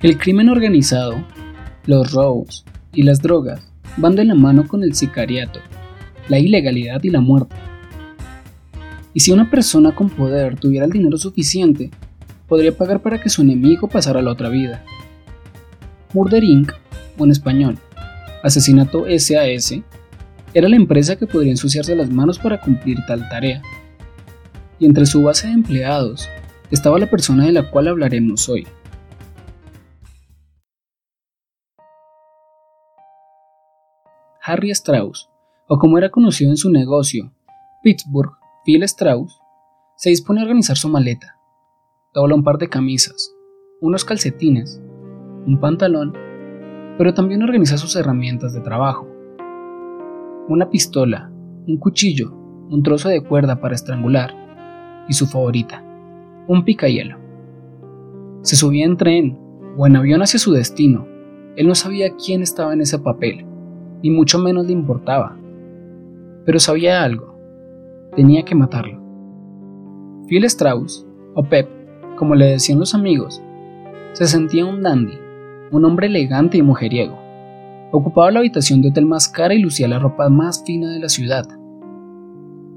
El crimen organizado, los robos y las drogas van de la mano con el sicariato, la ilegalidad y la muerte. Y si una persona con poder tuviera el dinero suficiente, podría pagar para que su enemigo pasara a la otra vida. Murder Inc., o en español, Asesinato SAS, era la empresa que podría ensuciarse las manos para cumplir tal tarea. Y entre su base de empleados estaba la persona de la cual hablaremos hoy. Harry Strauss, o como era conocido en su negocio, Pittsburgh Phil Strauss, se dispone a organizar su maleta. Dobla un par de camisas, unos calcetines, un pantalón, pero también organiza sus herramientas de trabajo. Una pistola, un cuchillo, un trozo de cuerda para estrangular y su favorita, un picayelo. Se subía en tren o en avión hacia su destino. Él no sabía quién estaba en ese papel y mucho menos le importaba. Pero sabía algo, tenía que matarlo. Phil Strauss, o Pep, como le decían los amigos, se sentía un dandy, un hombre elegante y mujeriego. Ocupaba la habitación de hotel más cara y lucía la ropa más fina de la ciudad.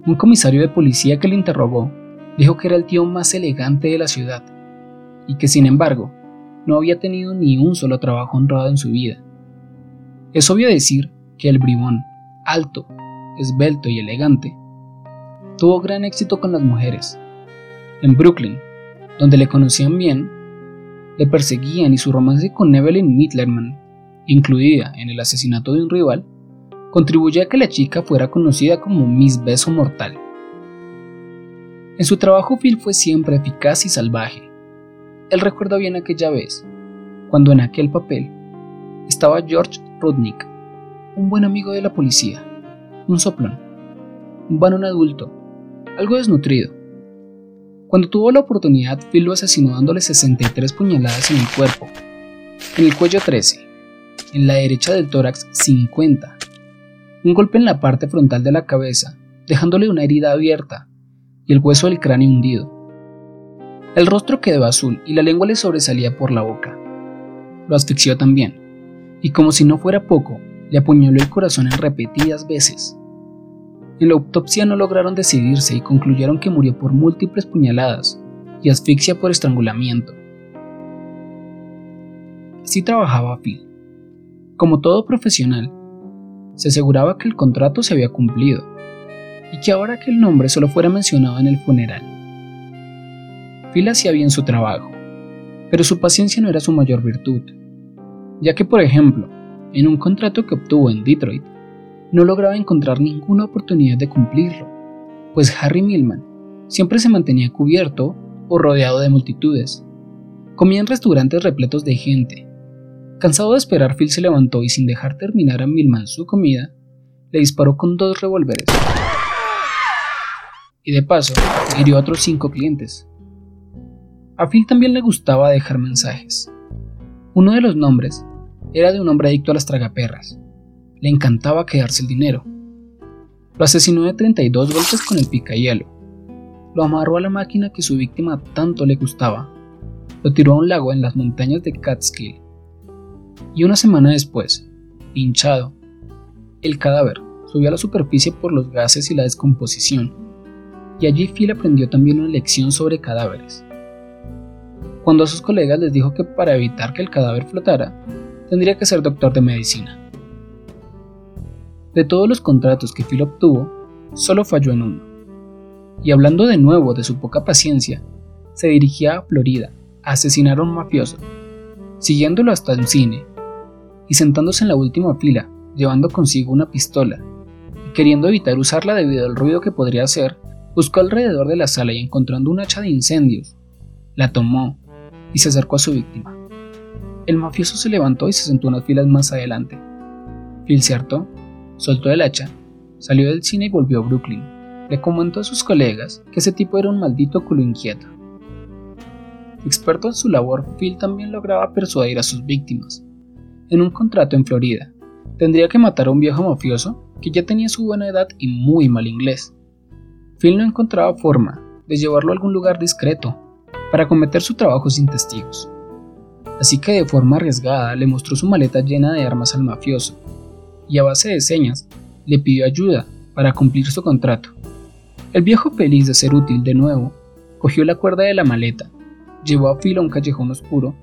Un comisario de policía que le interrogó dijo que era el tío más elegante de la ciudad y que sin embargo no había tenido ni un solo trabajo honrado en su vida. Es obvio decir que el bribón, alto, esbelto y elegante, tuvo gran éxito con las mujeres. En Brooklyn, donde le conocían bien, le perseguían y su romance con Evelyn Mittlerman, incluida en el asesinato de un rival, contribuyó a que la chica fuera conocida como Miss Beso Mortal. En su trabajo Phil fue siempre eficaz y salvaje. Él recuerda bien aquella vez, cuando en aquel papel estaba George Un buen amigo de la policía, un soplón, un varón adulto, algo desnutrido. Cuando tuvo la oportunidad, Phil lo asesinó dándole 63 puñaladas en el cuerpo, en el cuello 13, en la derecha del tórax 50, un golpe en la parte frontal de la cabeza, dejándole una herida abierta y el hueso del cráneo hundido. El rostro quedó azul y la lengua le sobresalía por la boca. Lo asfixió también, y como si no fuera poco, le apuñaló el corazón en repetidas veces. En la autopsia no lograron decidirse y concluyeron que murió por múltiples puñaladas y asfixia por estrangulamiento. Así trabajaba Phil. Como todo profesional, se aseguraba que el contrato se había cumplido y que ahora que el nombre solo fuera mencionado en el funeral. Phil hacía bien su trabajo, pero su paciencia no era su mayor virtud, ya que por ejemplo, en un contrato que obtuvo en Detroit, no lograba encontrar ninguna oportunidad de cumplirlo, pues Harry Millman siempre se mantenía cubierto o rodeado de multitudes. Comía en restaurantes repletos de gente. Cansado de esperar, Phil se levantó y sin dejar terminar a Millman su comida, le disparó con dos revólveres. Y de paso, hirió a otros cinco clientes. A Phil también le gustaba dejar mensajes. Uno de los nombres era de un hombre adicto a las tragaperras. Le encantaba quedarse el dinero. Lo asesinó de 32 golpes con el picayelo. Lo amarró a la máquina que su víctima tanto le gustaba. Lo tiró a un lago en las montañas de Catskill. Y una semana después, hinchado, el cadáver subió a la superficie por los gases y la descomposición. Y allí Phil aprendió también una lección sobre cadáveres. Cuando a sus colegas les dijo que para evitar que el cadáver flotara, tendría que ser doctor de medicina. De todos los contratos que Phil obtuvo, solo falló en uno. Y hablando de nuevo de su poca paciencia, se dirigía a Florida a asesinar a un mafioso, siguiéndolo hasta el cine y sentándose en la última fila, llevando consigo una pistola, y queriendo evitar usarla debido al ruido que podría hacer, buscó alrededor de la sala y encontrando un hacha de incendios, la tomó y se acercó a su víctima. El mafioso se levantó y se sentó unas filas más adelante. Phil se hartó, soltó el hacha, salió del cine y volvió a Brooklyn. Le comentó a sus colegas que ese tipo era un maldito culo inquieto. Experto en su labor, Phil también lograba persuadir a sus víctimas. En un contrato en Florida, tendría que matar a un viejo mafioso que ya tenía su buena edad y muy mal inglés. Phil no encontraba forma de llevarlo a algún lugar discreto para cometer su trabajo sin testigos así que de forma arriesgada le mostró su maleta llena de armas al mafioso, y a base de señas le pidió ayuda para cumplir su contrato. El viejo feliz de ser útil de nuevo, cogió la cuerda de la maleta, llevó a Phil a un callejón oscuro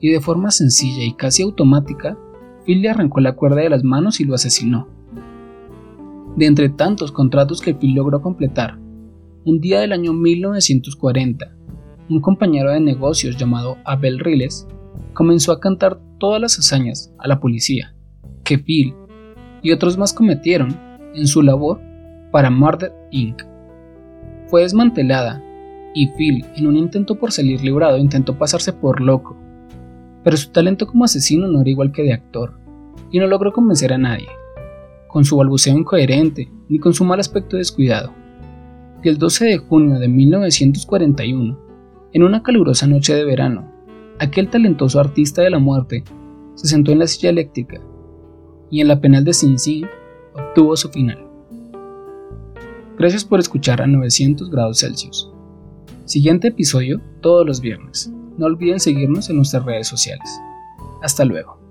y de forma sencilla y casi automática, Phil le arrancó la cuerda de las manos y lo asesinó. De entre tantos contratos que Phil logró completar, un día del año 1940, un compañero de negocios llamado Abel Riles comenzó a cantar todas las hazañas a la policía que Phil y otros más cometieron en su labor para Murder Inc. Fue desmantelada y Phil, en un intento por salir librado, intentó pasarse por loco, pero su talento como asesino no era igual que de actor, y no logró convencer a nadie, con su balbuceo incoherente ni con su mal aspecto descuidado. Y el 12 de junio de 1941, en una calurosa noche de verano, aquel talentoso artista de la muerte se sentó en la silla eléctrica y en la penal de Sin Sin obtuvo su final. Gracias por escuchar a 900 grados Celsius. Siguiente episodio todos los viernes. No olviden seguirnos en nuestras redes sociales. Hasta luego.